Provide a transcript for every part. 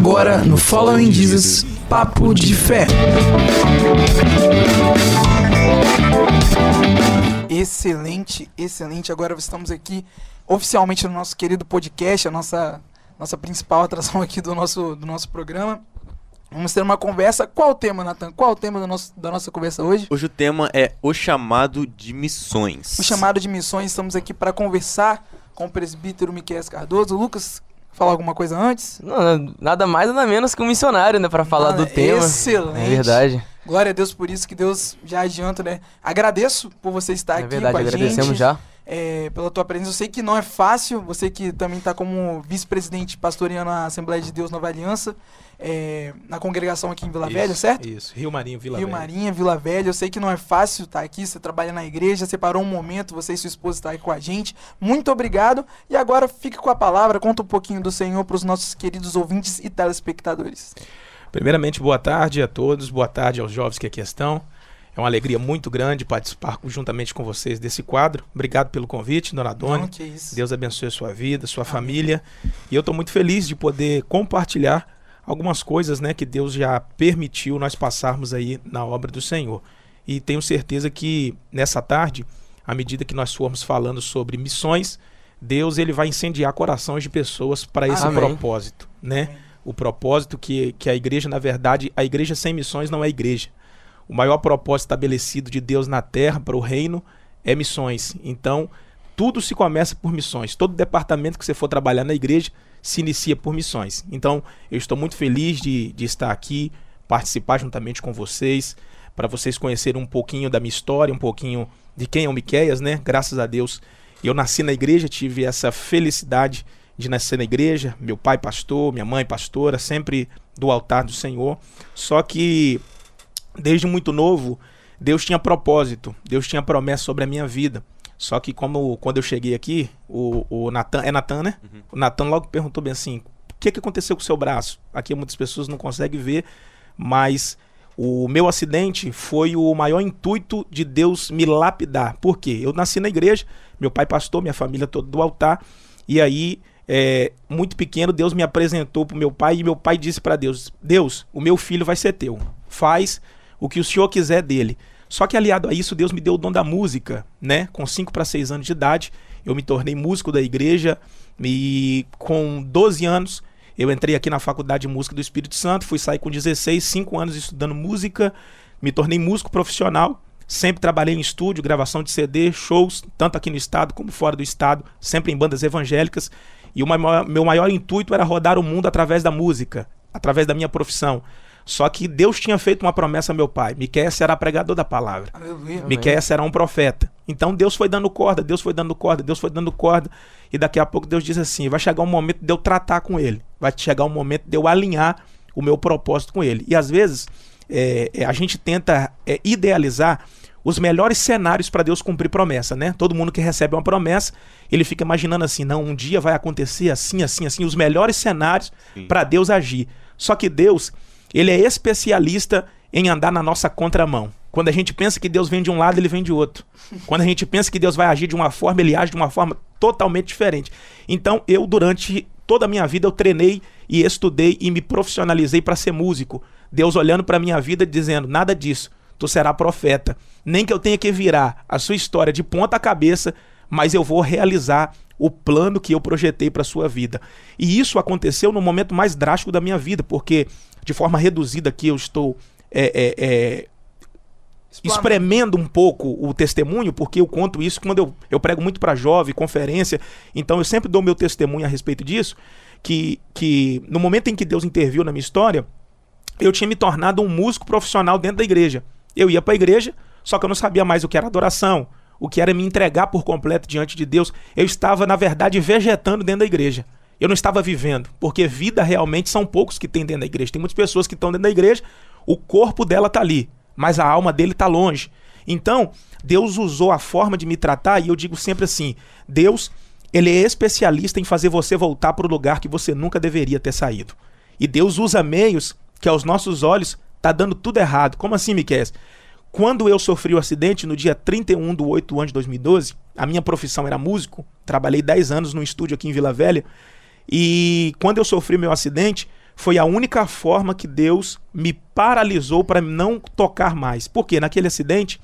Agora no Following Jesus, Papo de Fé. Excelente, excelente. Agora estamos aqui oficialmente no nosso querido podcast, a nossa, nossa principal atração aqui do nosso, do nosso programa. Vamos ter uma conversa. Qual o tema, Natan? Qual o tema do nosso, da nossa conversa hoje? Hoje o tema é o chamado de missões. O chamado de missões. Estamos aqui para conversar com o presbítero Miquel Cardoso. Lucas, falar alguma coisa antes? Não, nada mais nada menos que um missionário, né, para falar Nada- do tema. Excelente. É verdade. Glória a Deus por isso, que Deus já adianta, né? Agradeço por você estar é aqui verdade, com a agradecemos gente. já. é, pela tua presença. Eu sei que não é fácil, você que também está como vice-presidente pastoreando a Assembleia de Deus Nova Aliança, é, na congregação aqui em Vila Velha, certo? Isso, Rio Marinho, Vila Rio Velha. Marinha, Vila Velha. Eu sei que não é fácil estar aqui, você trabalha na igreja, separou um momento, você e sua esposa estar aí com a gente. Muito obrigado. E agora fique com a palavra, conta um pouquinho do Senhor para os nossos queridos ouvintes e telespectadores. Primeiramente, boa tarde a todos, boa tarde aos jovens que aqui estão. É uma alegria muito grande participar juntamente com vocês desse quadro. Obrigado pelo convite, Dona Dona. Isso. Deus abençoe a sua vida, sua família. E eu estou muito feliz de poder compartilhar algumas coisas né, que Deus já permitiu nós passarmos aí na obra do Senhor. E tenho certeza que nessa tarde, à medida que nós formos falando sobre missões, Deus ele vai incendiar corações de pessoas para esse Amém. propósito, né? O propósito que, que a igreja, na verdade, a igreja sem missões não é igreja. O maior propósito estabelecido de Deus na terra para o reino é missões. Então, tudo se começa por missões. Todo departamento que você for trabalhar na igreja se inicia por missões. Então, eu estou muito feliz de, de estar aqui, participar juntamente com vocês, para vocês conhecerem um pouquinho da minha história, um pouquinho de quem é o Miqueias, né? Graças a Deus, eu nasci na igreja, tive essa felicidade de nascer na igreja. Meu pai pastor, minha mãe pastora, sempre do altar do Senhor. Só que desde muito novo, Deus tinha propósito, Deus tinha promessa sobre a minha vida. Só que como quando eu cheguei aqui, o, o Natan, é Natan, né? O Natan logo perguntou bem assim: o que, que aconteceu com o seu braço? Aqui muitas pessoas não conseguem ver, mas o meu acidente foi o maior intuito de Deus me lapidar. Por quê? Eu nasci na igreja, meu pai pastor, minha família toda do altar, e aí, é, muito pequeno, Deus me apresentou para meu pai e meu pai disse para Deus: Deus, o meu filho vai ser teu. Faz o que o senhor quiser dele. Só que aliado a isso, Deus me deu o dom da música, né? Com 5 para 6 anos de idade, eu me tornei músico da igreja e com 12 anos eu entrei aqui na Faculdade de Música do Espírito Santo, fui sair com 16, 5 anos estudando música, me tornei músico profissional, sempre trabalhei em estúdio, gravação de CD, shows, tanto aqui no estado como fora do estado, sempre em bandas evangélicas. E o meu maior intuito era rodar o mundo através da música, através da minha profissão. Só que Deus tinha feito uma promessa a meu pai: Miquel será pregador da palavra. Aleluia. Miqueias será um profeta. Então Deus foi dando corda, Deus foi dando corda, Deus foi dando corda. E daqui a pouco Deus diz assim: vai chegar um momento de eu tratar com ele. Vai chegar um momento de eu alinhar o meu propósito com ele. E às vezes é, é, a gente tenta é, idealizar os melhores cenários para Deus cumprir promessa, né? Todo mundo que recebe uma promessa, ele fica imaginando assim: não, um dia vai acontecer assim, assim, assim, os melhores cenários para Deus agir. Só que Deus, ele é especialista em andar na nossa contramão. Quando a gente pensa que Deus vem de um lado, ele vem de outro. Quando a gente pensa que Deus vai agir de uma forma, ele age de uma forma totalmente diferente. Então, eu durante toda a minha vida eu treinei e estudei e me profissionalizei para ser músico. Deus olhando para minha vida dizendo: "Nada disso. Tu será profeta. Nem que eu tenha que virar a sua história de ponta cabeça, mas eu vou realizar o plano que eu projetei para sua vida. E isso aconteceu no momento mais drástico da minha vida, porque de forma reduzida aqui eu estou é, é, é, espremendo um pouco o testemunho, porque eu conto isso quando eu, eu prego muito para jovem, conferência, então eu sempre dou meu testemunho a respeito disso, que, que no momento em que Deus interviu na minha história, eu tinha me tornado um músico profissional dentro da igreja. Eu ia para a igreja, só que eu não sabia mais o que era adoração, o que era me entregar por completo diante de Deus. Eu estava, na verdade, vegetando dentro da igreja. Eu não estava vivendo, porque vida realmente são poucos que tem dentro da igreja. Tem muitas pessoas que estão dentro da igreja, o corpo dela está ali, mas a alma dele está longe. Então, Deus usou a forma de me tratar, e eu digo sempre assim: Deus, ele é especialista em fazer você voltar para o lugar que você nunca deveria ter saído. E Deus usa meios que aos nossos olhos tá dando tudo errado. Como assim, Miquel? Quando eu sofri o acidente no dia 31 de 8 ano de 2012, a minha profissão era músico, trabalhei 10 anos no estúdio aqui em Vila Velha, e quando eu sofri meu acidente, foi a única forma que Deus me paralisou para não tocar mais. Porque naquele acidente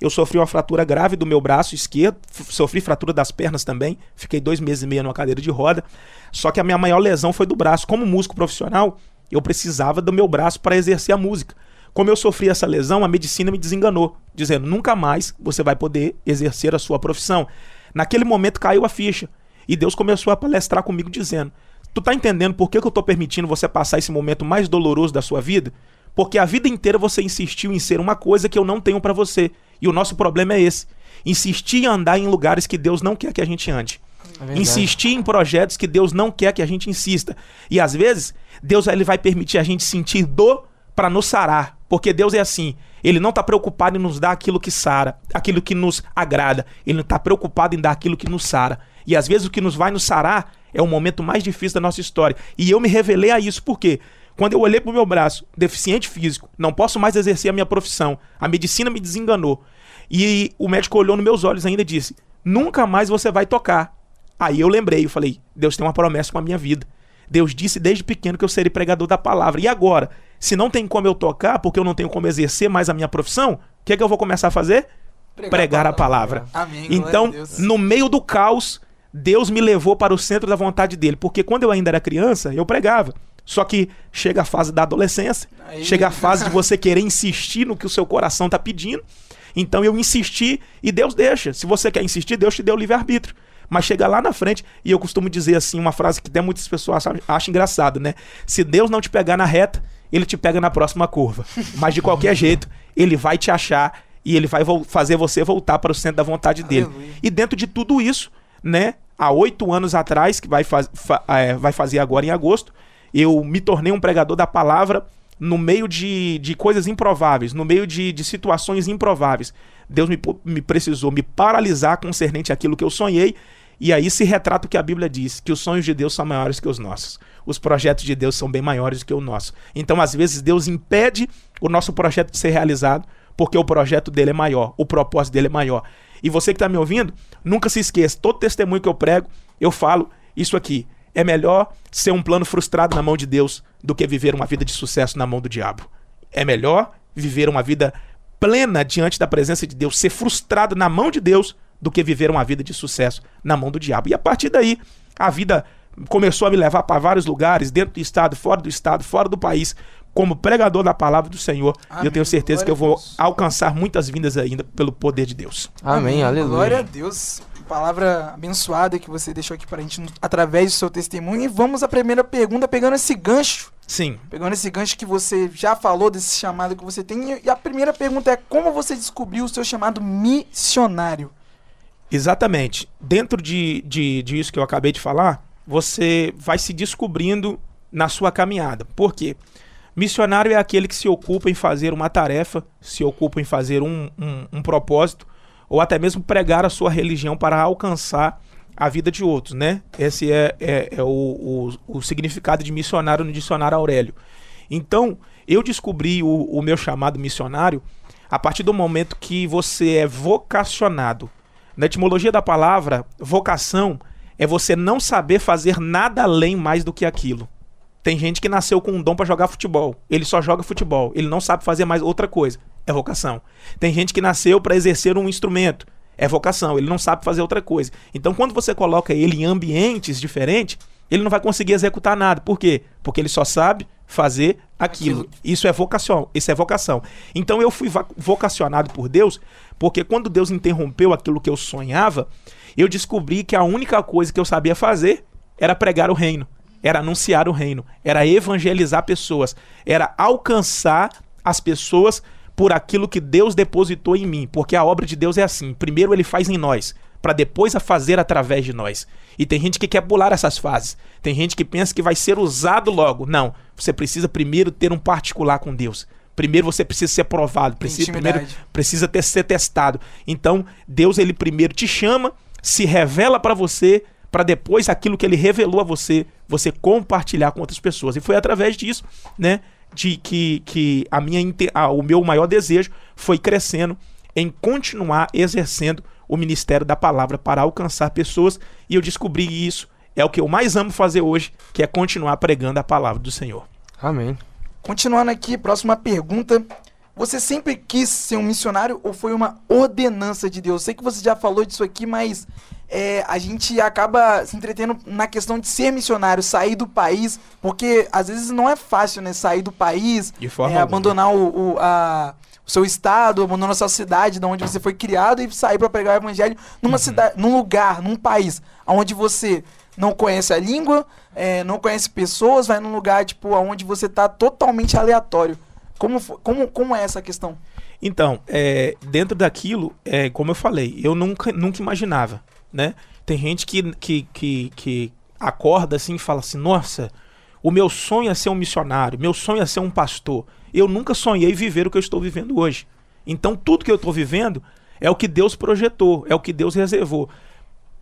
eu sofri uma fratura grave do meu braço esquerdo, sofri fratura das pernas também, fiquei dois meses e meio numa cadeira de roda. Só que a minha maior lesão foi do braço. Como músico profissional, eu precisava do meu braço para exercer a música. Como eu sofri essa lesão, a medicina me desenganou, dizendo nunca mais você vai poder exercer a sua profissão. Naquele momento caiu a ficha e Deus começou a palestrar comigo dizendo: Tu tá entendendo por que, que eu tô permitindo você passar esse momento mais doloroso da sua vida? Porque a vida inteira você insistiu em ser uma coisa que eu não tenho para você. E o nosso problema é esse: insistir em andar em lugares que Deus não quer que a gente ande. É. Insistir em projetos que Deus não quer que a gente insista. E às vezes, Deus ele vai permitir a gente sentir dor para nos sarar. Porque Deus é assim. Ele não está preocupado em nos dar aquilo que sara, aquilo que nos agrada. Ele está preocupado em dar aquilo que nos sara. E às vezes o que nos vai nos sarar é o momento mais difícil da nossa história. E eu me revelei a isso por quê? Quando eu olhei pro meu braço, deficiente físico, não posso mais exercer a minha profissão. A medicina me desenganou. E o médico olhou nos meus olhos ainda e disse: Nunca mais você vai tocar. Aí eu lembrei, eu falei: Deus tem uma promessa com a minha vida. Deus disse desde pequeno que eu seria pregador da palavra. E agora? Se não tem como eu tocar, porque eu não tenho como exercer mais a minha profissão, o que é que eu vou começar a fazer? Pregar, a palavra. Amém. glória Então, no meio do caos, Deus me levou para o centro da vontade dele. Porque quando eu ainda era criança, eu pregava. Só que chega a fase da adolescência, Aí- chega a fase de você querer insistir no que o seu coração está pedindo. Então eu insisti e Deus deixa. Se você quer insistir, Deus te deu o livre-arbítrio. Mas chega lá na frente, e eu costumo dizer assim, uma frase que até muitas pessoas acham, engraçado, né? Se Deus não te pegar na reta, ele te pega na próxima curva. Mas de qualquer jeito, ele vai te achar e ele vai fazer você voltar para o centro da vontade dele. Aleluia. E dentro de tudo isso, né? Há oito anos atrás, que vai, faz- fa- é, vai fazer agora em agosto, eu me tornei um pregador da palavra no meio de, de coisas improváveis, no meio de, de situações improváveis. Deus me, me precisou me paralisar concernente àquilo que eu sonhei, e aí se retrata o que a Bíblia diz, que os sonhos de Deus são maiores que os nossos. Os projetos de Deus são bem maiores do que o nosso. Então, às vezes, Deus impede o nosso projeto de ser realizado, porque o projeto dele é maior, o propósito dele é maior. E você que está me ouvindo, nunca se esqueça, todo testemunho que eu prego, eu falo isso aqui. É melhor ser um plano frustrado na mão de Deus do que viver uma vida de sucesso na mão do diabo. É melhor viver uma vida plena diante da presença de Deus, ser frustrado na mão de Deus, do que viver uma vida de sucesso na mão do diabo. E a partir daí, a vida começou a me levar para vários lugares, dentro do estado, fora do estado, fora do país, como pregador da palavra do Senhor. E eu Amém. tenho certeza que eu Glória vou alcançar muitas vindas ainda pelo poder de Deus. Amém, aleluia. Glória a Deus. Palavra abençoada que você deixou aqui pra gente no- através do seu testemunho. E vamos à primeira pergunta, pegando esse gancho. Sim. Pegando esse gancho que você já falou desse chamado que você tem. E a primeira pergunta é: como você descobriu o seu chamado missionário? Exatamente. Dentro de, de, disso que eu acabei de falar, você vai se descobrindo na sua caminhada. Por quê? Missionário é aquele que se ocupa em fazer uma tarefa, se ocupa em fazer um, um, um propósito, ou até mesmo pregar a sua religião para alcançar a vida de outros, né? Esse é, é, é o, o, o significado de missionário no dicionário Aurélio. Então, eu descobri o, o meu chamado missionário a partir do momento que você é vocacionado. Na etimologia da palavra, vocação é você não saber fazer nada além mais do que aquilo. Tem gente que nasceu com um dom para jogar futebol. Ele só joga futebol. Ele não sabe fazer mais outra coisa. É vocação. Tem gente que nasceu para exercer um instrumento. É vocação. Ele não sabe fazer outra coisa. Então, quando você coloca ele em ambientes diferentes, ele não vai conseguir executar nada. Por quê? Porque ele só sabe fazer aquilo. Aquilo. Isso é vocação. Isso é vocação. Então, eu fui vocacionado por Deus, porque quando Deus interrompeu aquilo que eu sonhava, eu descobri que a única coisa que eu sabia fazer era pregar o reino era anunciar o reino, era evangelizar pessoas, era alcançar as pessoas por aquilo que Deus depositou em mim, porque a obra de Deus é assim: primeiro ele faz em nós, para depois a fazer através de nós. E tem gente que quer pular essas fases. Tem gente que pensa que vai ser usado logo. Não, você precisa primeiro ter um particular com Deus. Primeiro você precisa ser provado, precisa primeiro precisa ter ser testado. Então, Deus ele primeiro te chama, se revela para você, para depois aquilo que ele revelou a você, você compartilhar com outras pessoas. E foi através disso, né, de que, que a minha inte- ah, o meu maior desejo foi crescendo em continuar exercendo o ministério da palavra para alcançar pessoas, e eu descobri isso é o que eu mais amo fazer hoje, que é continuar pregando a palavra do Senhor. Amém. Continuando aqui, próxima pergunta. Você sempre quis ser um missionário ou foi uma ordenança de Deus? Sei que você já falou disso aqui, mas é, a gente acaba se entretendo na questão de ser missionário, sair do país, porque às vezes não é fácil, né? Sair do país, é, abandonar o, o- a- o seu estado, abandonar a sua cidade, de onde você foi criado e sair para pregar o evangelho numa cidade, num lugar, num país, onde você não conhece a língua, é, não conhece pessoas, vai num lugar tipo onde você tá totalmente aleatório. Como, como, como é essa questão? Então, é, dentro daquilo, é, como eu falei, eu nunca, nunca imaginava, né? Tem gente que, que, que, que acorda assim e fala assim, nossa, o meu sonho é ser um missionário, meu sonho é ser um pastor. Eu nunca sonhei viver o que eu estou vivendo hoje. Então, tudo que eu estou vivendo é o que Deus projetou, é o que Deus reservou.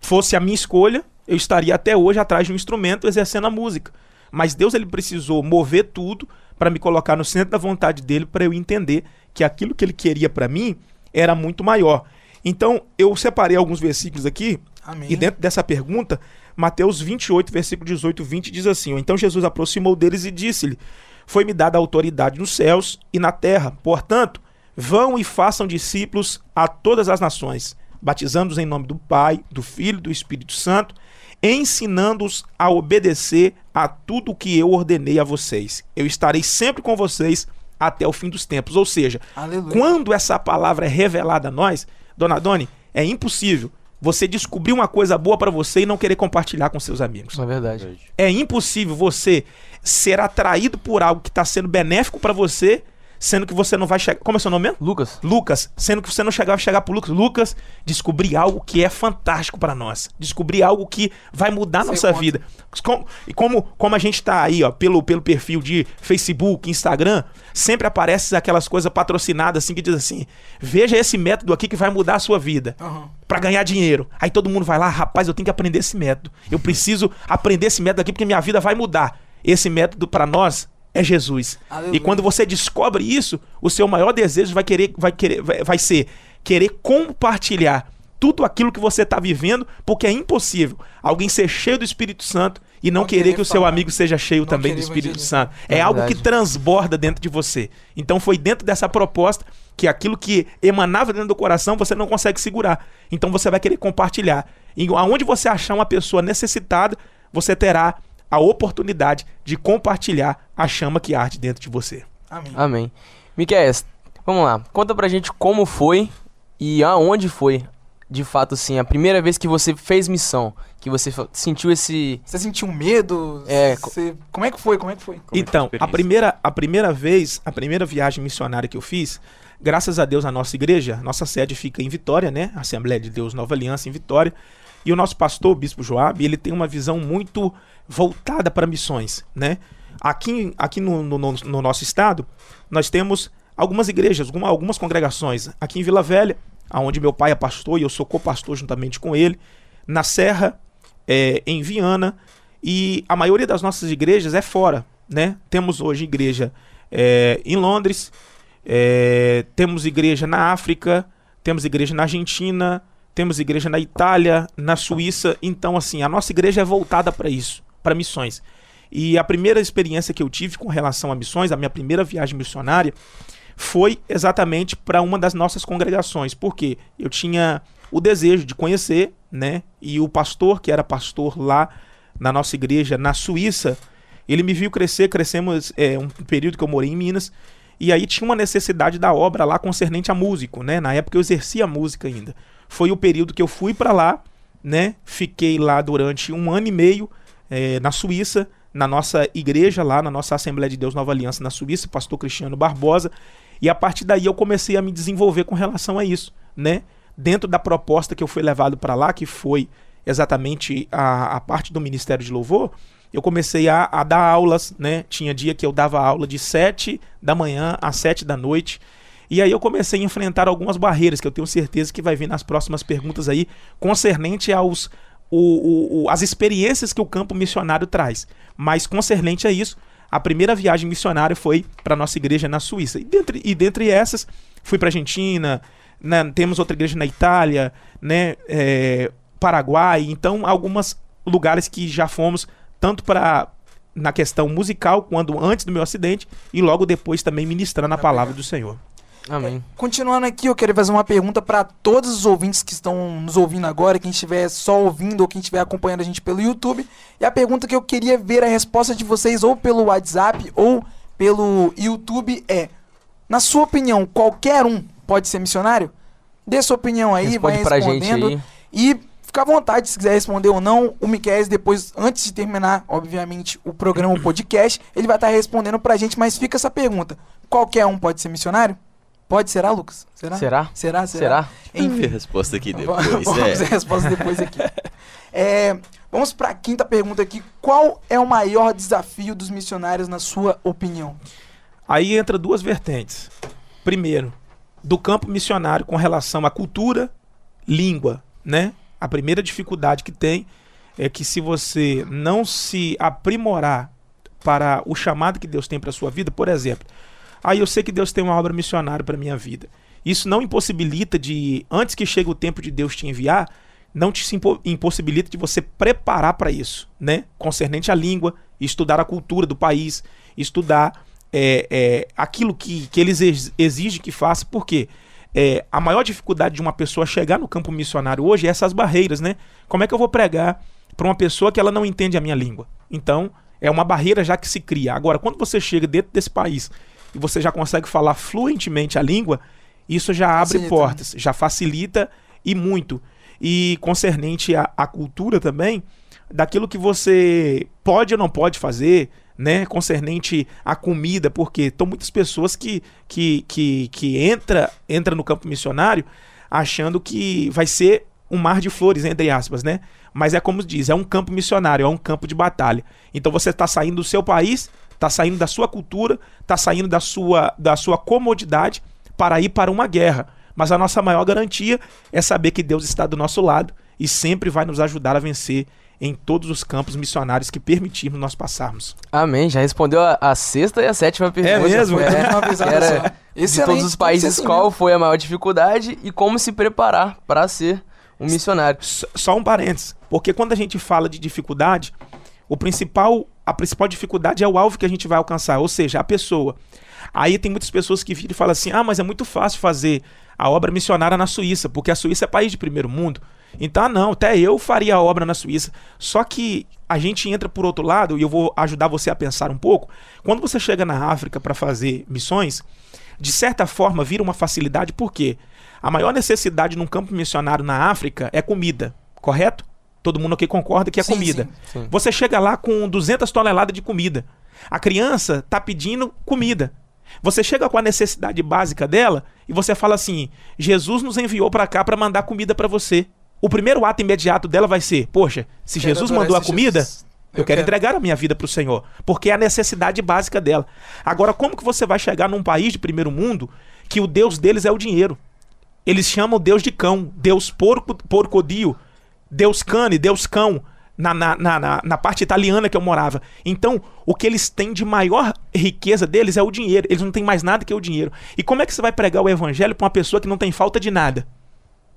Fosse a minha escolha, eu estaria até hoje atrás de um instrumento exercendo a música. Mas Deus ele precisou mover tudo para me colocar no centro da vontade dele para eu entender que aquilo que ele queria para mim era muito maior. Então, eu separei alguns versículos aqui Amém. e dentro dessa pergunta, Mateus 28, versículo 18, 20 diz assim: Então Jesus aproximou deles e disse-lhe: Foi-me dada autoridade nos céus e na terra. Portanto, vão e façam discípulos a todas as nações, batizando-os em nome do Pai, do Filho e do Espírito Santo, ensinando-os a obedecer a tudo o que eu ordenei a vocês. Eu estarei sempre com vocês até o fim dos tempos. Ou seja, Aleluia. quando essa palavra é revelada a nós, Dona Doni, é impossível você descobrir uma coisa boa pra você e não querer compartilhar com seus amigos. É verdade. É impossível você ser atraído por algo que está sendo benéfico pra você, sendo que você não vai chegar. Como é seu nome mesmo? Lucas, Lucas, sendo que você não chegar, vai chegar pro Lucas. Lucas, descobrir algo que é fantástico pra nós. Descobrir algo que vai mudar a Sei nossa quanto. vida. Como- e como, como a gente tá aí, ó, pelo, pelo perfil de Facebook, Instagram, sempre aparece aquelas coisas patrocinadas assim que diz assim: veja esse método aqui que vai mudar a sua vida. Aham. Pra ganhar dinheiro. Aí todo mundo vai lá, rapaz, eu tenho que aprender esse método. Eu preciso aprender esse método aqui porque minha vida vai mudar. Esse método pra nós é Jesus. Aleluia. E quando você descobre isso, o seu maior desejo vai querer vai querer vai, vai ser querer compartilhar tudo aquilo que você está vivendo, porque é impossível alguém ser cheio do Espírito Santo e não, Não querer, querer que o seu falar. amigo seja cheio Não também do Espírito. Santo. É, É algo que transborda dentro de você. Então foi dentro dessa proposta que aquilo que emanava dentro do coração você não consegue segurar. Então você vai querer compartilhar. E aonde você achar uma pessoa necessitada, você terá a oportunidade de compartilhar a chama que arde dentro de você. Amém. amém. Miquel, vamos lá. Conta pra gente como foi e aonde foi, de fato, assim, a primeira vez que você fez missão. Que você sentiu esse... Você sentiu medo? É, Você... Como é que foi? Como é que foi? Como é que foi a então, a primeira, a primeira vez, a primeira viagem missionária que eu fiz, graças a Deus, a nossa igreja, nossa sede fica em Vitória, né? Assembleia de Deus Nova Aliança em Vitória. E o nosso pastor, o Bispo Joab, ele tem uma visão muito voltada para missões, né? Aqui, aqui no, no- no- no nosso estado, nós temos algumas igrejas, alguma- algumas congregações. Aqui em Vila Velha, onde meu pai é pastor e eu sou co-pastor juntamente com ele. Na Serra, é, em Viana. E a maioria das nossas igrejas é fora, né? Temos hoje igreja é, em Londres, é, temos igreja na África, temos igreja na Argentina, temos igreja na Itália, na Suíça. Então, assim, a nossa igreja é voltada para isso, para missões. E a primeira experiência que eu tive com relação a missões, a minha primeira viagem missionária, foi exatamente para uma das nossas congregações, porque eu tinha o desejo de conhecer, né? E o pastor, que era pastor lá na nossa igreja na Suíça, ele me viu crescer, crescemos é, um período que eu morei em Minas, e aí tinha uma necessidade da obra lá concernente a músico, né? Na época eu exercia música ainda. Foi o período que eu fui para lá, né? Fiquei lá durante um ano e meio é, na Suíça, na nossa igreja lá, na nossa Assembleia de Deus Nova Aliança na Suíça, pastor Cristiano Barbosa, e a partir daí eu comecei a me desenvolver com relação a isso, né? Dentro da proposta que eu fui levado para lá, que foi exatamente a, a parte do Ministério de Louvor, eu comecei a, a dar aulas, né? Tinha dia que eu dava aula de 7 da manhã às 7 da noite. E aí eu comecei a enfrentar algumas barreiras que eu tenho certeza que vai vir nas próximas perguntas aí, concernente aos o, o- o- as experiências que o campo missionário traz. Mas concernente a isso, a primeira viagem missionária foi para nossa igreja na Suíça. E dentre, e dentre essas, fui para Argentina, né, temos outra igreja na Itália, né, é, Paraguai, então alguns lugares que já fomos tanto para na questão musical, quando antes do meu acidente, e logo depois também ministrando a palavra do Senhor. Amém. Continuando aqui, eu queria fazer uma pergunta para todos os ouvintes que estão nos ouvindo agora, quem estiver só ouvindo ou quem estiver acompanhando a gente pelo YouTube. E a pergunta que eu queria ver a resposta de vocês ou pelo WhatsApp ou pelo YouTube é: na sua opinião, qualquer um pode ser missionário? Dê sua opinião aí, Responde vai respondendo. aí. E fica à vontade se quiser responder ou não. O Miquel, depois, antes de terminar, obviamente, o programa, o podcast, ele vai estar respondendo pra gente, mas fica essa pergunta: qualquer um pode ser missionário? Pode, será, Lucas? Será? Será? Será? Será? Vamos ver a resposta aqui depois. Vamos é. ver a resposta depois aqui. É, vamos para a quinta pergunta aqui. Qual é o maior desafio dos missionários, na sua opinião? Aí entra duas vertentes. Primeiro, do campo missionário com relação à cultura, língua, né? A primeira dificuldade que tem é que se você não se aprimorar para o chamado que Deus tem para sua vida, por exemplo, aí eu sei que Deus tem uma obra missionária para minha vida. Isso não impossibilita de antes que chegue o tempo de Deus te enviar, não te impossibilita de você preparar para isso, né? Concernente à língua, estudar a cultura do país, estudar é, é, aquilo que, que eles ex- exigem que faça, porque é, a maior dificuldade de uma pessoa chegar no campo missionário hoje é essas barreiras, né? Como é que eu vou pregar para uma pessoa que ela não entende a minha língua? Então, é uma barreira já que se cria. Agora, quando você chega dentro desse país e você já consegue falar fluentemente a língua, isso já abre Facilita, portas, já facilita e muito. E concernente à, à cultura também, daquilo que você pode ou não pode fazer, né, concernente à comida, porque estão muitas pessoas que que, que, que entra entra no campo missionário achando que vai ser um mar de flores, entre aspas, né? Mas é como diz, é um campo missionário, é um campo de batalha. Então você está saindo do seu país, está saindo da sua cultura, está saindo da sua, da sua comodidade para ir para uma guerra. Mas a nossa maior garantia é saber que Deus está do nosso lado e sempre vai nos ajudar a vencer em todos os campos missionários que permitirmos nós passarmos. Amém. Já respondeu a, a sexta e a sétima pergunta. mesmo? É, De uma pisada era só. de todos os países, assim qual mesmo. foi a maior dificuldade e como se preparar para ser um missionário. S- Só um parênteses, porque quando a gente fala de dificuldade, o principal, a principal dificuldade é o alvo que a gente vai alcançar, ou seja, a pessoa. Aí tem muitas pessoas que viram e falam assim: ah, mas é muito fácil fazer a obra missionária na Suíça, porque a Suíça é país de primeiro mundo. Então, ah, não, até eu faria a obra na Suíça. Só que a gente entra por outro lado, e eu vou ajudar você a pensar um pouco. Quando você chega na África para fazer missões, de certa forma vira uma facilidade, porque a maior necessidade num campo missionário na África é comida, correto? Todo mundo aqui concorda que é Sim, comida. sim. Sim. Você chega lá com 200 toneladas de comida. A criança tá pedindo comida. Você chega com a necessidade básica dela e você fala assim: Jesus nos enviou para cá para mandar comida para você. O primeiro ato imediato dela vai ser: Poxa, se Quero Jesus mandou a comida, Jesus. eu, quero, entregar a minha vida para o Senhor, porque é a necessidade básica dela. Agora, como que você vai chegar num país de primeiro mundo que o Deus deles é o dinheiro? Eles chamam Deus de cão, Deus porco, porcodio, Deus cane, Deus cão, na, na, na, na- na parte italiana que eu morava. Então, o que eles têm de maior riqueza deles é o dinheiro. Eles não têm mais nada que o dinheiro. E como é que você vai pregar o evangelho para uma pessoa que não tem falta de nada?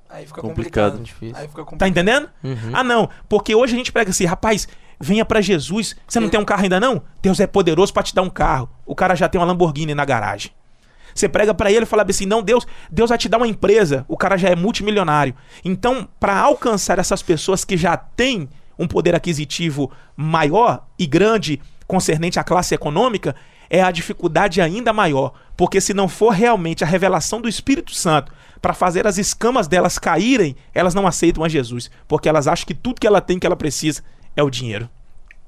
Aí fica Complicado. complicado. Difícil. Aí fica complicado. Tá entendendo? Uhum. Ah, não. Porque hoje a gente prega assim, rapaz, venha pra Jesus. Você não tem um carro ainda não? Deus é poderoso pra te dar um carro. O cara já tem uma Lamborghini na garagem. Você prega pra ele e fala assim: "Não, Deus, Deus vai te dar uma empresa". O cara já é multimilionário. Então, pra alcançar essas pessoas que já têm um poder aquisitivo maior e grande concernente à classe econômica, é a dificuldade ainda maior, porque se não for realmente a revelação do Espírito Santo para fazer as escamas delas caírem, elas não aceitam a Jesus, porque elas acham que tudo que ela tem que ela precisa é o dinheiro.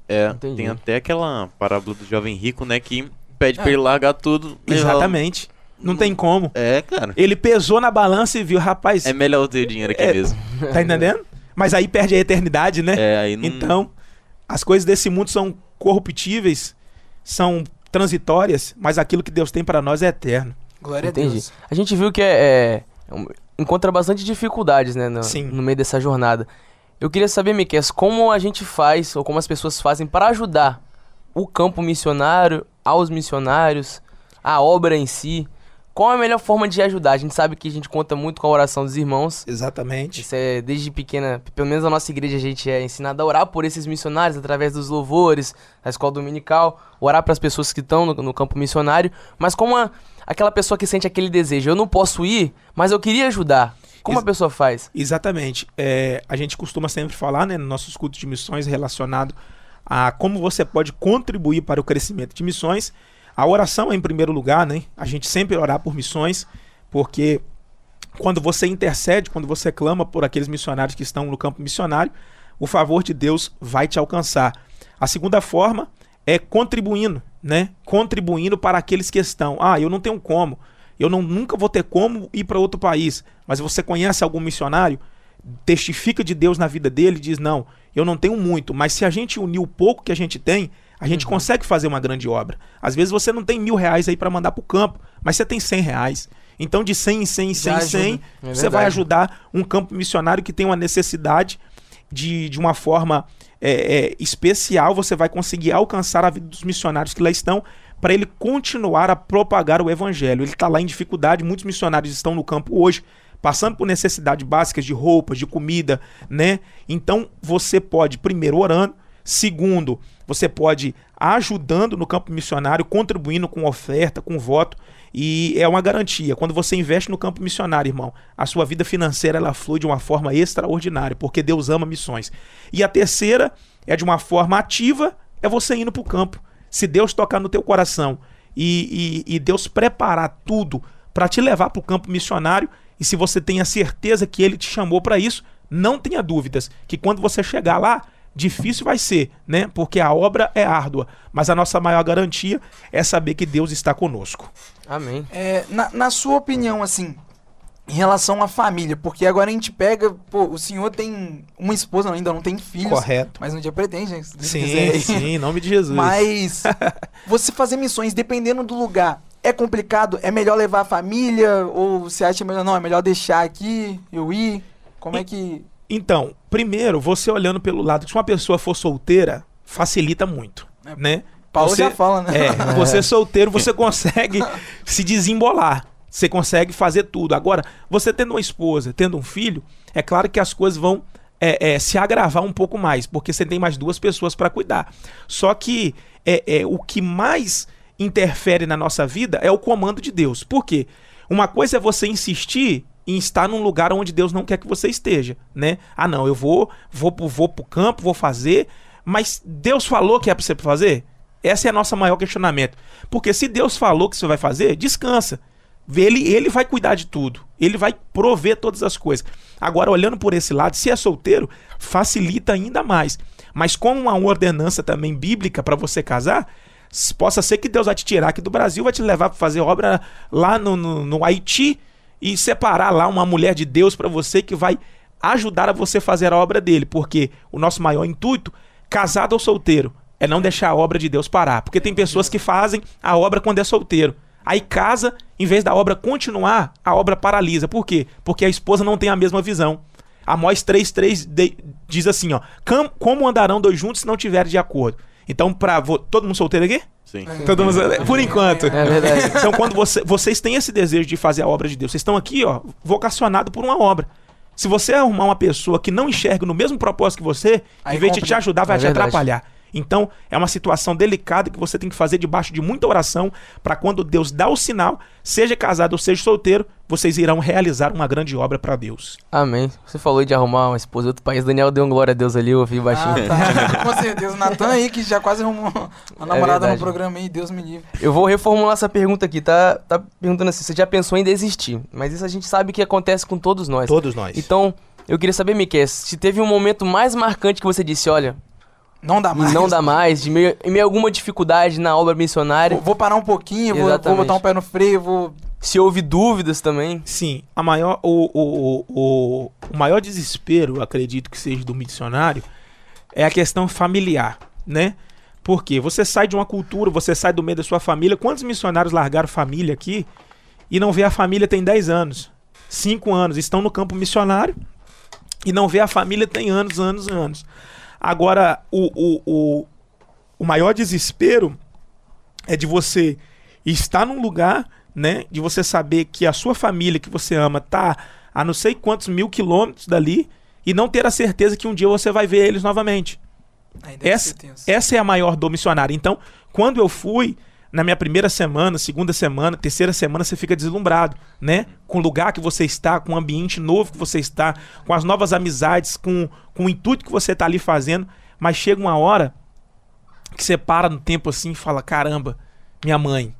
É, Entendi. tem até aquela parábola do jovem rico, né, que pede pra ele largar tudo. Exatamente. Não tem como. É, cara. Ele pesou na balança e viu, rapaz, É melhor eu ter dinheiro aqui É. mesmo. tá entendendo? Mas aí perde a eternidade, né? É, aí não... Então, as coisas desse mundo são corruptíveis, são transitórias, mas aquilo que Deus tem para nós é eterno. Glória a Entendi. Deus. A gente viu que é, é encontra bastante dificuldades, né, no, Sim. no meio dessa jornada. Eu queria saber, Miquel, como a gente faz ou como as pessoas fazem para ajudar o campo missionário, aos missionários, a obra em si. Qual a melhor forma de ajudar? A gente sabe que a gente conta muito com a oração dos irmãos. Exatamente. Isso é desde pequena, pelo menos na nossa igreja a gente é ensinado a orar por esses missionários através dos louvores, da escola dominical, orar para as pessoas que estão no, no campo missionário, mas como a, aquela pessoa que sente aquele desejo, eu não posso ir, mas eu queria ajudar. Como a pessoa faz? Exatamente. É, a gente costuma sempre falar, né, nos nossos cultos de missões relacionado a como você pode contribuir para o crescimento de missões. A oração é em primeiro lugar, né? A gente sempre orar por missões, porque quando você intercede, quando você clama por aqueles missionários que estão no campo missionário, o favor de Deus vai te alcançar. A segunda forma é contribuindo, né? Contribuindo para aqueles que estão. Ah, eu não tenho como. Eu não, nunca vou ter como ir para outro país. Mas você conhece algum missionário? Testifica de Deus na vida dele diz: Não, eu não tenho muito, mas se a gente unir o pouco que a gente tem, a gente consegue fazer uma grande obra. Às vezes você não tem mil reais aí para mandar para o campo, mas você tem cem reais. Então, de 100 em 100 em 100 em Já 100, ajuda. É você vai ajudar um campo missionário que tem uma necessidade de, de uma forma é, é, especial. Você vai conseguir alcançar a vida dos missionários que lá estão para ele continuar a propagar o evangelho. Ele está lá em dificuldade, muitos missionários estão no campo hoje, passando por necessidades básicas de roupas, de comida, né? Então você pode, primeiro, orando, segundo, você pode ajudando no campo missionário, contribuindo com oferta, com voto, e é uma garantia. Quando você investe no campo missionário, irmão, a sua vida financeira ela flui de uma forma extraordinária, porque Deus ama missões. E a terceira é de uma forma ativa, é você indo para o campo. Se Deus tocar no teu coração e, e, e Deus preparar tudo para te levar para o campo missionário, e se você tem a certeza que Ele te chamou para isso, não tenha dúvidas que quando você chegar lá, difícil vai ser, né? Porque a obra é árdua, mas a nossa maior garantia é saber que Deus está conosco. Amém. É, na, na sua opinião, assim, em relação à família, porque agora a gente pega, pô, o senhor tem uma esposa, ainda não tem filhos, Correto. mas um dia pretende, né? Sim, quiser. sim, em nome de Jesus. Mas você fazer missões, dependendo do lugar, é complicado? É melhor levar a família? Ou você acha melhor, não, é melhor deixar aqui, eu ir? Como é que. Então, primeiro, você olhando pelo lado se uma pessoa for solteira, facilita muito, É, né? Paulo Você- já fala, né? É, você solteiro, você consegue se desembolar. Você consegue fazer tudo. Agora, você tendo uma esposa, tendo um filho, é claro que as coisas vão é, é, se agravar um pouco mais, porque você tem mais duas pessoas para cuidar. Só que é, é, o que mais interfere na nossa vida é o comando de Deus. Por quê? Uma coisa é você insistir em estar num lugar onde Deus não quer que você esteja, né? Ah, não, eu vou, vou, pro- vou pro campo, vou fazer, mas Deus falou que é para você fazer? Esse é o nosso maior questionamento. Porque se Deus falou que você vai fazer, descansa. Ele, ele vai cuidar de tudo. Ele vai prover todas as coisas. Agora, olhando por esse lado, se é solteiro, facilita ainda mais. Mas com uma ordenança também bíblica para você casar, possa ser que Deus vai te tirar aqui do Brasil, vai te levar para fazer obra lá no, no, no Haiti e separar lá uma mulher de Deus para você que vai ajudar a você fazer a obra dele. Porque o nosso maior intuito, casado ou solteiro, é não deixar a obra de Deus parar. Porque tem pessoas que fazem a obra quando é solteiro. Aí casa, em vez da obra continuar, a obra paralisa. Por quê? Porque a esposa não tem a mesma visão. Amós 3,3 de- diz assim, ó. "Cam- Como andarão dois juntos se não tiverem de acordo? Então, vo- Todo mundo solteiro aqui? Sim. Todo mundo, por enquanto. É verdade. Então, quando você- vocês têm esse desejo de fazer a obra de Deus, vocês estão aqui, ó, vocacionado por uma obra. Se você arrumar uma pessoa que não enxerga no mesmo propósito que você, Aí em vez de complica. te ajudar, vai É te verdade. atrapalhar. Então, é uma situação delicada que você tem que fazer debaixo de muita oração para quando Deus dá o sinal, seja casado ou seja solteiro, vocês irão realizar uma grande obra para Deus. Amém. Você falou de arrumar uma esposa em outro país. Daniel deu um glória a Deus ali, eu ouvi baixinho. Ah, tá. Com certeza. O Natan aí, que já quase arrumou uma namorada no verdade. programa aí, Deus me livre. Eu vou reformular essa pergunta aqui, tá? Tá perguntando assim, você já pensou em desistir? Mas isso a gente sabe que acontece com todos nós. Todos nós. Então, eu queria saber, Miquel, se teve um momento mais marcante que você disse, olha, Não dá mais. não dá mais, de meio, em meio alguma dificuldade na obra missionária, Vou, vou parar um pouquinho, vou, vou botar um pé no freio, vou. se houve dúvidas também. Sim, a maior, o, o, o, o maior desespero, eu acredito que seja do missionário, é a questão familiar, né? Porque você sai de uma cultura, você sai do meio da sua família. Quantos missionários largaram família aqui e não vê a família tem 10 anos, 5 anos, estão no campo missionário e não vê a família tem anos, anos, anos. Agora, o, o, o, o maior desespero é de você estar num lugar, né? De você saber que a sua família que você ama tá a não sei quantos mil quilômetros dali e não ter a certeza que um dia você vai ver eles novamente. Deve Essa, essa é a maior dor missionária. Então, quando eu fui, na minha primeira semana, segunda semana, terceira semana, você fica deslumbrado, né? Com o lugar que você está, com o ambiente novo que você está, com as novas amizades, com, com o intuito que você está ali fazendo. Mas chega uma hora que você para no tempo assim e fala: caramba, minha mãe,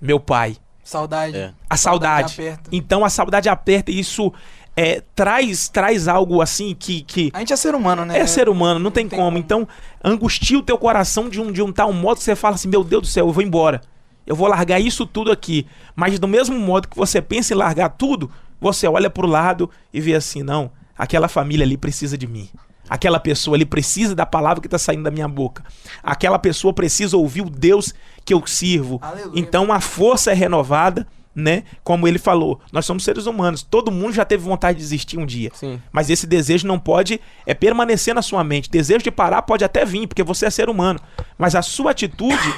meu pai, Saudade. É. a saudade. aperta. Então a saudade aperta e isso é, traz, traz algo assim que, que A gente é ser humano, né? é ser humano, não tem, tem como. como. Então, angustia o teu coração de um, de um tal modo que você fala assim: meu Deus do céu, eu vou embora. Eu vou largar isso tudo aqui. Mas do mesmo modo que você pensa em largar tudo, você olha pro lado e vê assim: não, aquela família ali precisa de mim. Aquela pessoa ali precisa da palavra que está saindo da minha boca. Aquela pessoa precisa ouvir o Deus que eu sirvo. Aleluia. Então a força é renovada, né? Como ele falou, nós somos seres humanos. Todo mundo já teve vontade de desistir um dia. Sim. Mas esse desejo não pode é permanecer na sua mente. Desejo de parar pode até vir, porque você é ser humano. Mas a sua atitude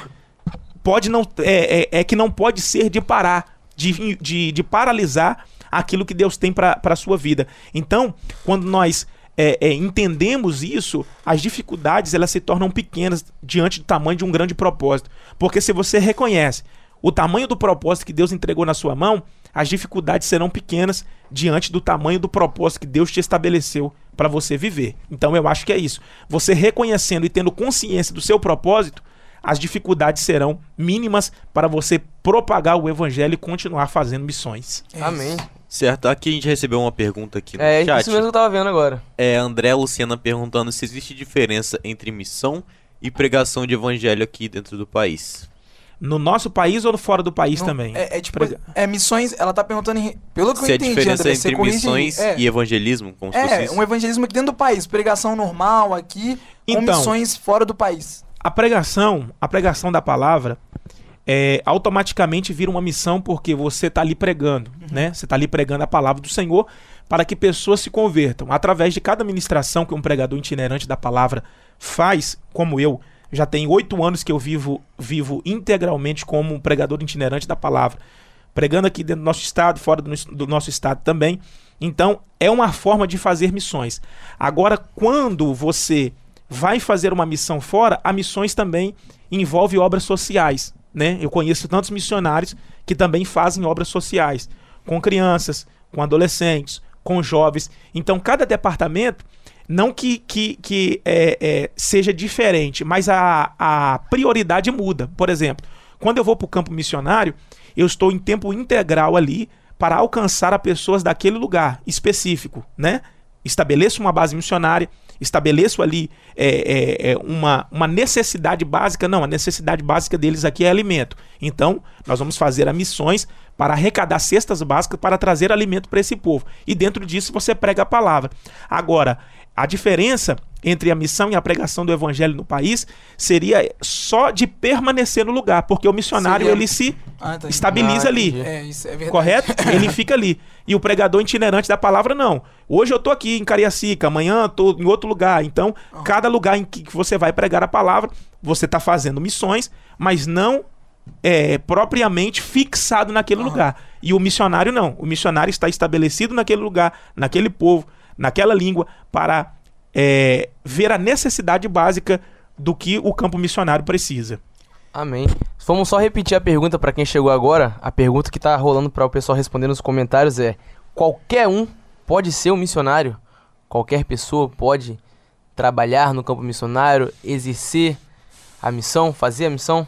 pode não é, é, é que não pode ser de parar, de, de, de paralisar aquilo que Deus tem para a sua vida. Então, quando nós é, é, entendemos isso, as dificuldades elas se tornam pequenas diante do tamanho de um grande propósito. Porque se você reconhece o tamanho do propósito que Deus entregou na sua mão, as dificuldades serão pequenas diante do tamanho do propósito que Deus te estabeleceu para você viver. Então eu acho que é isso. Você reconhecendo e tendo consciência do seu propósito, as dificuldades serão mínimas para você propagar o evangelho e continuar fazendo missões. É Amém. Certo, aqui a gente recebeu uma pergunta aqui no É chat. isso mesmo que eu tava vendo agora. É André Luciana perguntando se existe diferença entre missão e pregação de evangelho aqui dentro do país. No nosso país ou fora do país Não, também? É, é tipo, Prega- é missões, ela tá perguntando, em- pelo que eu se a entendi, diferença André, você entre corrige missões é, e evangelismo, como se é, um evangelismo aqui dentro do país, pregação normal aqui, com Então. missões fora do país. A pregação, a pregação da palavra, é, automaticamente vira uma missão porque você está ali pregando, né? Você está ali pregando a palavra do Senhor para que pessoas se convertam. Através de cada ministração que um pregador itinerante da palavra faz, como eu, já tem oito anos que eu vivo, vivo integralmente como um pregador itinerante da palavra. Pregando aqui dentro do nosso estado, fora do, do nosso estado também. Então, é uma forma de fazer missões. Agora, quando você vai fazer uma missão fora, a missões também envolve obras sociais, né? Eu conheço tantos missionários que também fazem obras sociais com crianças, com adolescentes, com jovens. Então, cada departamento, não que, que, que é, é, seja diferente, mas a, a prioridade muda. Por exemplo, quando eu vou para o campo missionário, eu estou em tempo integral ali para alcançar a pessoas daquele lugar específico, né? Estabeleço uma base missionária, estabeleço ali é, é, é, uma, uma necessidade básica. Não, a necessidade básica deles aqui é alimento. Então, nós vamos fazer missões para arrecadar cestas básicas para trazer alimento para esse povo. E dentro disso você prega a palavra. Agora, a diferença entre a missão e a pregação do evangelho no país seria só de permanecer no lugar, porque o missionário Seria- ele se Ah, tá. estabiliza Ah, ali. É, isso é verdade. Correto? Ele fica ali. E o pregador itinerante da palavra, não. Hoje eu tô aqui em Cariacica, amanhã eu tô em outro lugar. Então, cada lugar em que que você vai pregar a palavra, você está fazendo missões, mas não é, propriamente fixado naquele lugar. E o missionário não. O missionário está estabelecido naquele lugar, naquele povo, naquela língua, para é, ver a necessidade básica do que o campo missionário precisa. Amém. Vamos só repetir a pergunta pra quem chegou agora. A pergunta que tá rolando para o pessoal responder nos comentários é: qualquer um pode ser um missionário? Qualquer pessoa pode trabalhar no campo missionário, exercer a missão, fazer a missão?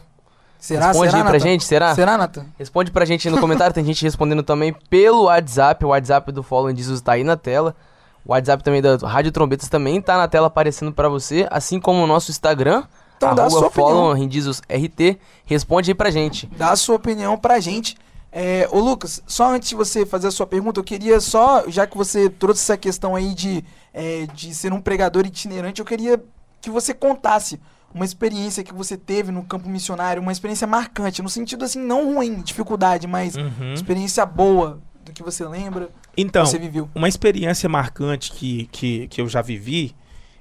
Será, Responde será, aí pra Nathan? gente, será? Será, Nathan? Responde pra gente aí no comentário, tem gente respondendo também pelo WhatsApp. O WhatsApp do Follow Jesus tá aí na tela. O WhatsApp também da Rádio Trombetas também tá na tela aparecendo pra você, assim como o nosso Instagram, Então dá a sua Follow opinião. Jesus RT. Responde aí pra gente. Dá a sua opinião pra gente. É, ô Lucas, só antes de você fazer a sua pergunta, eu queria só, já que você trouxe essa questão aí de, é, de ser um pregador itinerante, eu queria que você contasse uma experiência que você teve no campo missionário, uma experiência marcante, no sentido assim, não ruim, dificuldade, mas Uhum. experiência boa do que você lembra, Então, você viveu. uma experiência marcante que, que, que eu já vivi,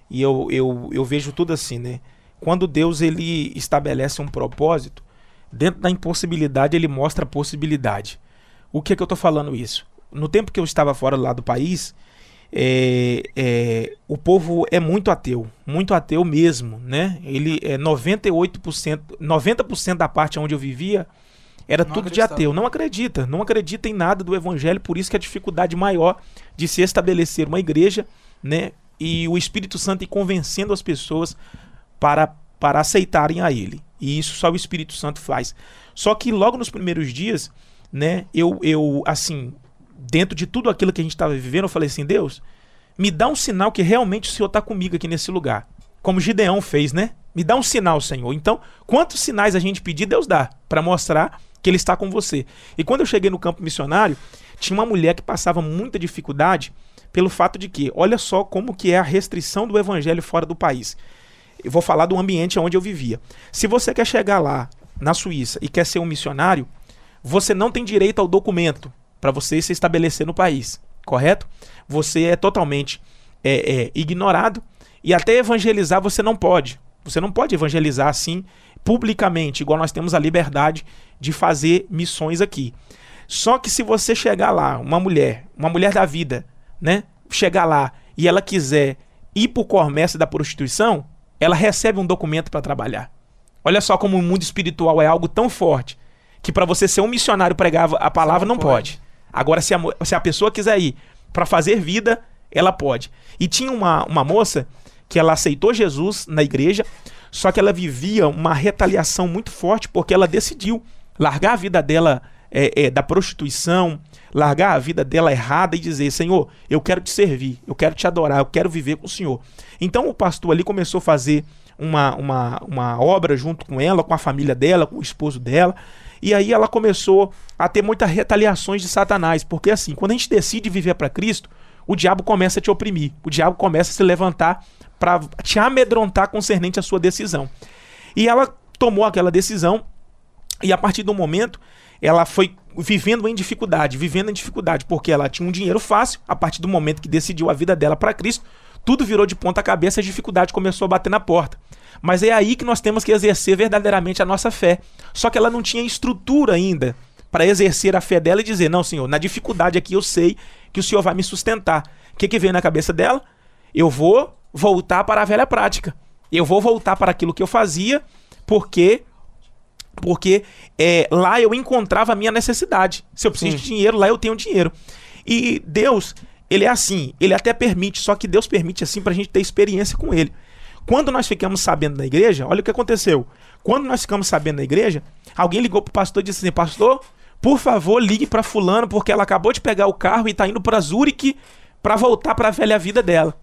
e eu, eu, eu vejo tudo assim, né? Quando Deus ele estabelece um propósito, Dentro da impossibilidade, ele mostra a possibilidade. O que é que eu estou falando isso? No tempo que eu estava fora lá do país, é, é, o povo é muito ateu, muito ateu mesmo, né? Ele é 98%, 90% da parte onde eu vivia era Não tudo de acreditava. ateu. Não acredita, não acredita em nada do evangelho, por isso que a dificuldade maior de se estabelecer uma igreja, né? E o Espírito Santo ir convencendo as pessoas para, para aceitarem a ele. E isso só o Espírito Santo faz. Só que logo nos primeiros dias, né, eu, eu assim, dentro de tudo aquilo que a gente estava vivendo, eu falei assim: Deus, me dá um sinal que realmente o Senhor está comigo aqui nesse lugar. Como Gideão fez, né? Me dá um sinal, Senhor. Então, quantos sinais a gente pedir, Deus dá, para mostrar que Ele está com você. E quando eu cheguei no campo missionário, tinha uma mulher que passava muita dificuldade pelo fato de que, olha só como que é a restrição do evangelho fora do país. Eu vou falar do ambiente onde eu vivia. Se você quer chegar lá, na Suíça, e quer ser um missionário, você não tem direito ao documento para você se estabelecer no país, correto? Você é totalmente é, é, ignorado e até evangelizar você não pode. Você não pode evangelizar assim publicamente, igual nós temos a liberdade de fazer missões aqui. Só que se você chegar lá, uma mulher, uma mulher da vida, né? Chegar lá e ela quiser ir pro comércio da prostituição, ela recebe um documento para trabalhar. Olha só como o mundo espiritual é algo tão forte que para você ser um missionário pregar a palavra não, não pode. pode. Agora, se a, se a pessoa quiser ir para fazer vida, ela pode. E tinha uma, uma moça que ela aceitou Jesus na igreja, só que ela vivia uma retaliação muito forte porque ela decidiu largar a vida dela é, é, da prostituição, largar a vida dela errada e dizer: Senhor, eu quero te servir, eu quero te adorar, eu quero viver com o Senhor. Então o pastor ali começou a fazer uma, uma, uma obra junto com ela, com a família dela, com o esposo dela. E aí ela começou a ter muitas retaliações de Satanás, porque assim, quando a gente decide viver para Cristo, o diabo começa a te oprimir, o diabo começa a se levantar para te amedrontar concernente à sua decisão. E ela tomou aquela decisão e a partir do momento ela foi vivendo em dificuldade, vivendo em dificuldade, porque ela tinha um dinheiro fácil, a partir do momento que decidiu a vida dela para Cristo, tudo virou de ponta cabeça, a dificuldade começou a bater na porta. Mas é aí que nós temos que exercer verdadeiramente a nossa fé. Só que ela não tinha estrutura ainda para exercer a fé dela e dizer: Não, Senhor, na dificuldade aqui eu sei que o Senhor vai me sustentar. O que, que veio na cabeça dela? Eu vou voltar para a velha prática. Eu vou voltar para aquilo que eu fazia, porque porque é, lá eu encontrava a minha necessidade. Se eu preciso Sim. de dinheiro, lá eu tenho dinheiro. E Deus, ele é assim, ele até permite, só que Deus permite assim pra gente ter experiência com ele. Quando nós ficamos sabendo na igreja, olha o que aconteceu. Quando nós ficamos sabendo na igreja, alguém ligou pro pastor e disse assim: Pastor, por favor, ligue pra Fulano, porque ela acabou de pegar o carro e tá indo pra Zurique pra voltar pra velha vida dela.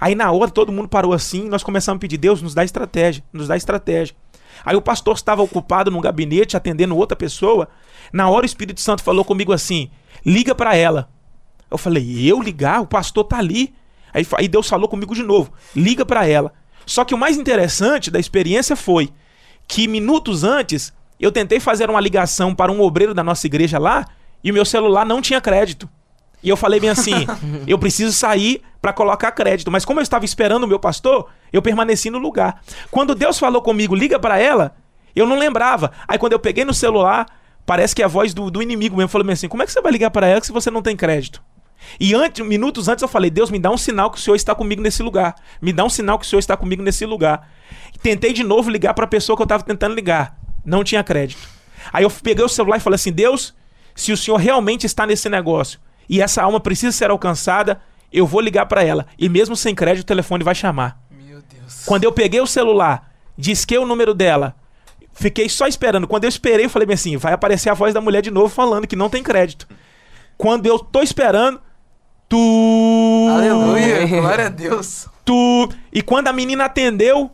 Aí na hora todo mundo parou assim, nós começamos a pedir, Deus, nos dá estratégia, nos dá estratégia. Aí o pastor estava ocupado num gabinete atendendo outra pessoa. Na hora o Espírito Santo falou comigo assim: liga pra ela. Eu falei: eu ligar? O pastor tá ali. Aí, aí Deus falou comigo de novo: liga pra ela. Só que o mais interessante da experiência foi que minutos antes eu tentei fazer uma ligação para um obreiro da nossa igreja lá e o meu celular não tinha crédito. E eu falei bem assim: eu preciso sair para colocar crédito. Mas como eu estava esperando o meu pastor, eu permaneci no lugar. Quando Deus falou comigo, liga para ela, eu não lembrava. Aí quando eu peguei no celular, parece que é a voz do, do inimigo mesmo falou bem assim: como é que você vai ligar para ela se você não tem crédito? E antes, minutos antes eu falei: Deus, me dá um sinal que o Senhor está comigo nesse lugar. Me dá um sinal que o Senhor está comigo nesse lugar. Tentei de novo ligar para a pessoa que eu estava tentando ligar. Não tinha crédito. Aí eu peguei o celular e falei assim: Deus, se o Senhor realmente está nesse negócio e essa alma precisa ser alcançada, eu vou ligar para ela. E mesmo sem crédito, o telefone vai chamar. Meu Deus. Quando eu peguei o celular, disquei o número dela, fiquei só esperando. Quando eu esperei, eu falei assim: vai aparecer a voz da mulher de novo falando que não tem crédito. Quando eu tô esperando, tu. Aleluia, glória a Deus. Tu. E quando a menina atendeu,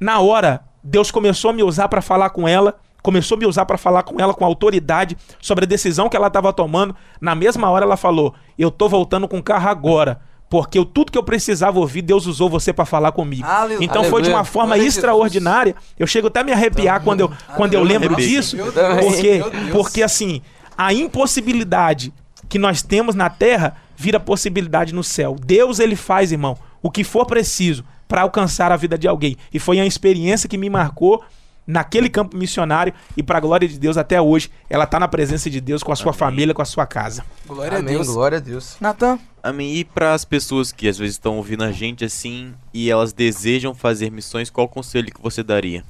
na hora, Deus começou a me usar pra falar com ela. Começou a me usar pra falar com ela com autoridade sobre a decisão que ela tava tomando. Na mesma hora ela falou: "Eu tô voltando com o carro agora, porque eu, tudo que eu precisava ouvir, Deus usou você pra falar comigo". Então foi de uma forma a extraordinária. Eu chego até a me arrepiar quando eu, quando eu lembro disso, porque porque assim, a impossibilidade que nós temos na terra vira possibilidade no céu. Deus ele faz, irmão, o que for preciso para alcançar a vida de alguém. E foi uma experiência que me marcou naquele campo missionário e para a glória de Deus até hoje, ela tá na presença de Deus com a sua Amém. família, com a sua casa. Glória Amém, a Deus. glória a Deus. Natan, Amém. E para as pessoas que às vezes estão ouvindo a gente assim e elas desejam fazer missões, qual conselho que você daria?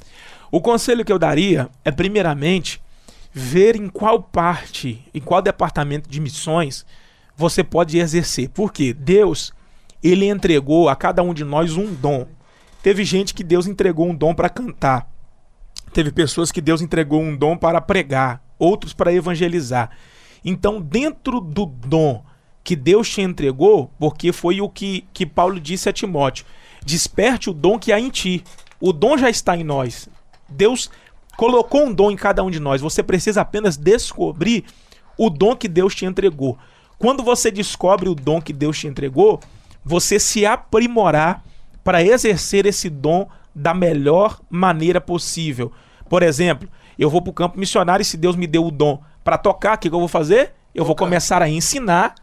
O conselho que eu daria é, primeiramente, ver em qual parte, em qual departamento de missões você pode exercer. Porque Deus, ele entregou a cada um de nós um dom. Teve gente que Deus entregou um dom para cantar. Teve pessoas que Deus entregou um dom para pregar, outros para evangelizar. Então, dentro do dom que Deus te entregou, porque foi o que, que Paulo disse a Timóteo: desperte o dom que há em ti. O dom já está em nós. Deus colocou um dom em cada um de nós. Você precisa apenas descobrir o dom que Deus te entregou. Quando você descobre o dom que Deus te entregou, você se aprimorar para exercer esse dom da melhor maneira possível. Por exemplo, eu vou para o campo missionário e se Deus me deu o dom para tocar, o que, que eu vou fazer? Eu vou começar a ensinar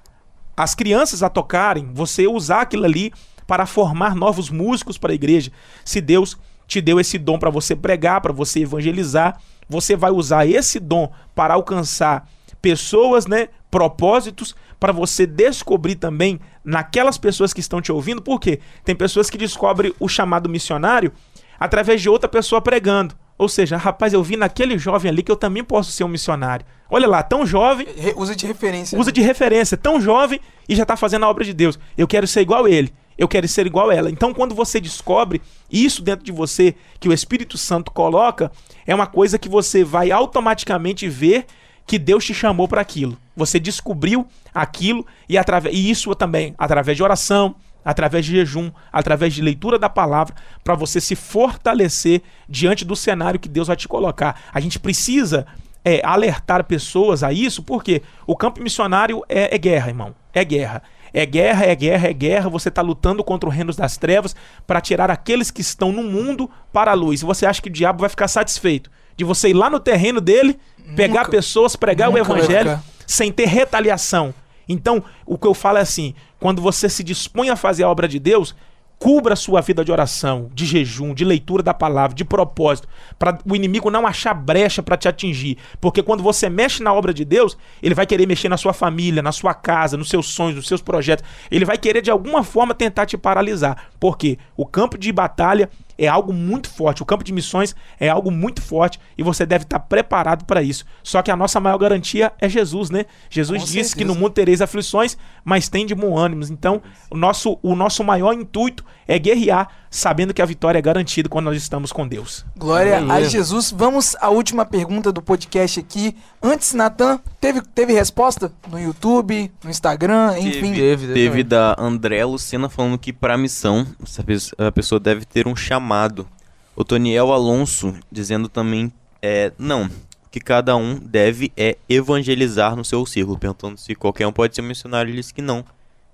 as crianças a tocarem, você usar aquilo ali para formar novos músicos para a igreja. Se Deus te deu esse dom para você pregar, para você evangelizar, você vai usar esse dom para alcançar pessoas, né, propósitos, para você descobrir também naquelas pessoas que estão te ouvindo, porque tem pessoas que descobrem o chamado missionário através de outra pessoa pregando. Ou seja, rapaz, eu vi naquele jovem ali que eu também posso ser um missionário. Olha lá, tão jovem, re- usa de referência. usa de referência, tão jovem e já está fazendo a obra de Deus. Eu quero ser igual a ele. Eu quero ser igual a ela. Então, quando você descobre isso dentro de você, que o Espírito Santo coloca, é uma coisa que você vai automaticamente ver que Deus te chamou para aquilo. Você descobriu aquilo e, atrave- e isso também através de oração, através de jejum, através de leitura da palavra, para você se fortalecer diante do cenário que Deus vai te colocar. A gente precisa é, alertar pessoas a isso, porque o campo missionário é, é guerra, irmão. É guerra. É guerra, é guerra, é guerra. Você está lutando contra o reino das trevas para tirar aqueles que estão no mundo para a luz. E você acha que o diabo vai ficar satisfeito de você ir lá no terreno dele, pegar Nunca. pessoas, pregar o evangelho sem ter retaliação. Então, o que eu falo é assim: quando você se dispõe a fazer a obra de Deus, cubra a sua vida de oração, de jejum, de leitura da palavra, de propósito, para o inimigo não achar brecha para te atingir. Porque quando você mexe na obra de Deus, ele vai querer mexer na sua família, na sua casa, nos seus sonhos, nos seus projetos. Ele vai querer de alguma forma tentar te paralisar. Porque o campo de batalha é algo muito forte. O campo de missões é algo muito forte e você deve estar preparado para isso. Só que a nossa maior garantia é Jesus, né? Jesus Com disse que certeza. no mundo tereis aflições, mas tem de bom ânimo. Então, o nosso, o nosso maior intuito é guerrear, sabendo que a vitória é garantida quando nós estamos com Deus. Glória a. Jesus. Vamos à última pergunta do podcast aqui. Antes, Natan, teve, teve resposta no YouTube, no Instagram, enfim. Teve, teve Teve da André Lucena falando que para missão essa pes- a pessoa deve ter um chamado. O Toniel Alonso dizendo também é não, que cada um deve é evangelizar no seu círculo, perguntando se qualquer um pode ser um missionário, ele disse que não,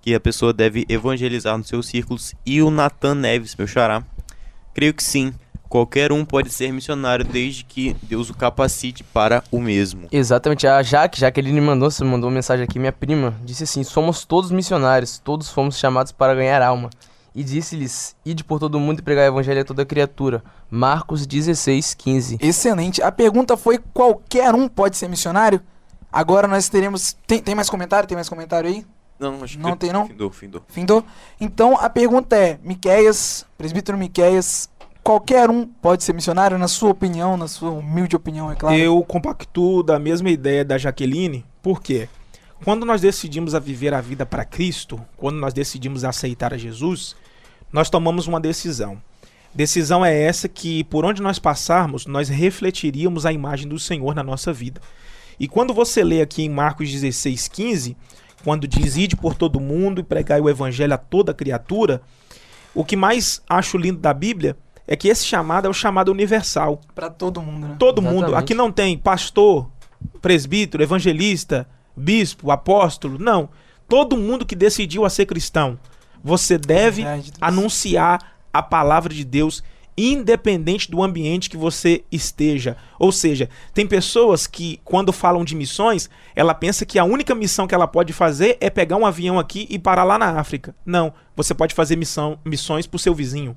que a pessoa deve evangelizar nos seus círculos. E o Nathan Neves, meu xará, creio que sim. Qualquer um pode ser missionário desde que Deus o capacite para o mesmo. Exatamente, a Jaque, Jaqueline mandou, você mandou uma mensagem aqui, minha prima, disse assim: somos todos missionários, todos fomos chamados para ganhar alma. E disse-lhes: Ide por todo mundo e pregar o evangelho a toda criatura. Marcos 16, 15. Excelente. A pergunta foi: qualquer um pode ser missionário? Agora nós teremos. Tem, tem mais comentário? Tem mais comentário aí? Não, acho Não que tem, não? Findou, findou. Findou? Então a pergunta é: Miqueias, presbítero Miqueias, qualquer um pode ser missionário, na sua opinião, na sua humilde opinião, é claro? Eu compactuo da mesma ideia da Jaqueline, por quê? Quando nós decidimos a viver a vida para Cristo, quando nós decidimos aceitar a Jesus, nós tomamos uma decisão. Decisão é essa que, por onde nós passarmos, nós refletiríamos a imagem do Senhor na nossa vida. E quando você lê aqui em Marcos 16, 15, quando diz ide por todo mundo e pregai o evangelho a toda criatura, o que mais acho lindo da Bíblia é que esse chamado é o chamado universal. Pra todo mundo, né? Todo mundo. Exatamente. Aqui não tem pastor, presbítero, evangelista, bispo, apóstolo. Não. Todo mundo que decidiu a ser cristão. Você deve Deus. anunciar a palavra de Deus independente do ambiente que você esteja. Ou seja, tem pessoas que quando falam de missões, ela pensa que a única missão que ela pode fazer é pegar um avião aqui e parar lá na África. Não, você pode fazer missão, missões para o seu vizinho.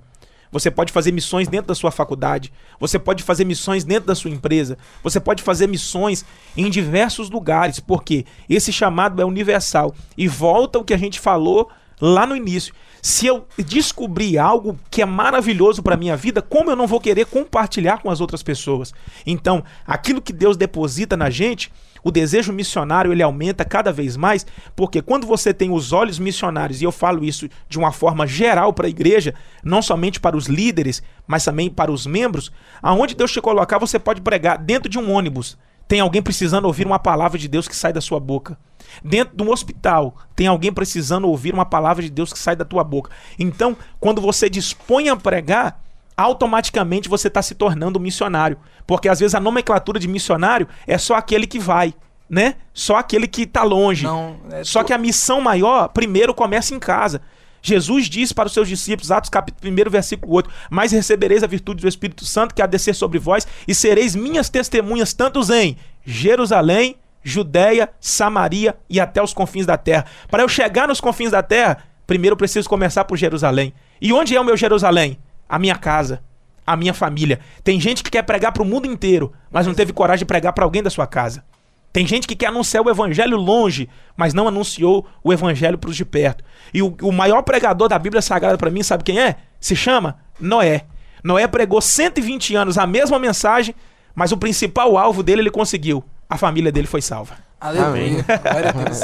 Você pode fazer missões dentro da sua faculdade. Você pode fazer missões dentro da sua empresa. Você pode fazer missões em diversos lugares, porque esse chamado é universal. E volta o que a gente falou lá no início. Se eu descobrir algo que é maravilhoso para minha vida, como eu não vou querer compartilhar com as outras pessoas? Então, aquilo que Deus deposita na gente, o desejo missionário ele aumenta cada vez mais, porque quando você tem os olhos missionários, e eu falo isso de uma forma geral para a igreja, não somente para os líderes, mas também para os membros, aonde Deus te colocar, você pode pregar dentro de um ônibus. Tem alguém precisando ouvir uma palavra de Deus que sai da sua boca. Dentro de um hospital, tem alguém precisando ouvir uma palavra de Deus que sai da tua boca. Então, quando você dispõe a pregar, automaticamente você está se tornando missionário. Porque às vezes a nomenclatura de missionário é só aquele que vai, né? Só aquele que está longe. Não, é só tu- que a missão maior, primeiro, começa em casa. Jesus disse para os seus discípulos, Atos capítulo 1, versículo 8, Mas recebereis a virtude do Espírito Santo que há de descer sobre vós, e sereis minhas testemunhas tantos em Jerusalém, Judéia, Samaria e até os confins da terra. Para eu chegar nos confins da terra, primeiro eu preciso começar por Jerusalém. E onde é o meu Jerusalém? A minha casa, a minha família. Tem gente que quer pregar para o mundo inteiro, mas não teve coragem de pregar para alguém da sua casa. Tem gente que quer anunciar o evangelho longe, mas não anunciou o evangelho para os de perto. E o, o maior pregador da Bíblia Sagrada para mim, sabe quem é? Se chama Noé. Noé pregou 120 anos a mesma mensagem, mas o principal alvo dele ele conseguiu. A família dele foi salva. Aleluia. Glória a Deus.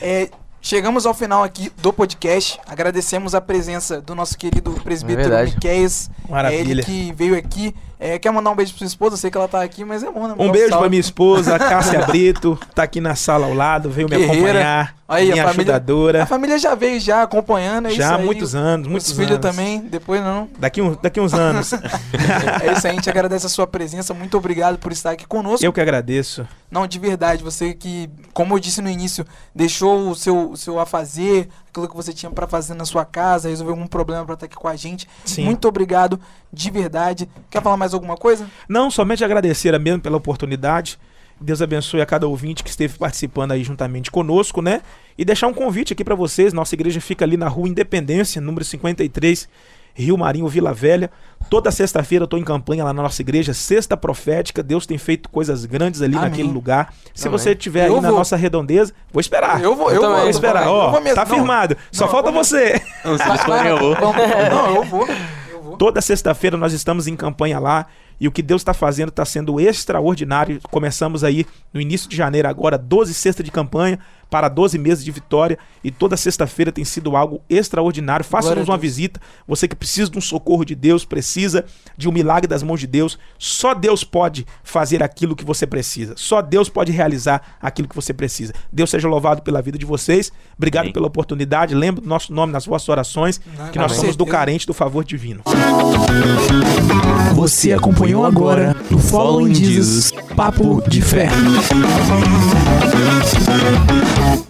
É, chegamos ao final aqui do podcast. Agradecemos a presença do nosso querido presbítero verdade. Miquéias. É Maravilha. ele que veio aqui. É, quer mandar um beijo pra sua esposa? Eu sei que ela tá aqui, mas é bom, né? Um beijo salve. pra minha esposa, Cássia Brito, tá aqui na sala ao lado, veio me Guerreira. acompanhar. Aí, a minha família- ajudadora. A família já veio já acompanhando. É Já muitos anos, muitos Os filhos anos. também, depois não. Daqui, um, daqui uns anos. É isso aí, a gente agradece a sua presença. Muito obrigado por estar aqui conosco. Eu que agradeço. Não, de verdade, você que, como eu disse no início, deixou o seu, o seu a fazer, aquilo que você tinha pra fazer na sua casa, resolveu algum problema pra estar aqui com a gente. Sim. Muito obrigado, de verdade. Quer falar mais alguma coisa? Não, somente agradecer a mesmo pela oportunidade. Deus abençoe a cada ouvinte que esteve participando aí juntamente conosco, né? E deixar um convite aqui para vocês. Nossa igreja fica ali na Rua Independência, número 53, Rio Marinho, Vila Velha. Toda sexta-feira eu estou em campanha lá na nossa igreja, Sexta Profética. Deus tem feito coisas grandes ali Amém. naquele lugar. Se Amém. você estiver aí Eu na vou. nossa redondeza, vou esperar. eu vou, eu eu, vou. Vou esperar. eu Ó, vou tá Não, firmado. Só não, falta vou você. Não, eu vou. Não, eu vou. Eu vou. Toda sexta-feira nós estamos em campanha lá e o que Deus está fazendo está sendo extraordinário. Começamos aí no início de janeiro, agora 12 sexta de campanha para 12 meses de vitória e toda sexta-feira tem sido algo extraordinário. Faça-nos uma visita. Você que precisa de um socorro de Deus, precisa de um milagre das mãos de Deus. Só Deus pode fazer aquilo que você precisa. Só Deus pode realizar aquilo que você precisa. Deus seja louvado pela vida de vocês. Obrigado Amém. pela oportunidade. Lembre do nosso nome nas vossas orações, que nós somos do carente do favor divino. Você acompanhou agora no Following Jesus Papo de Fé. Yeah.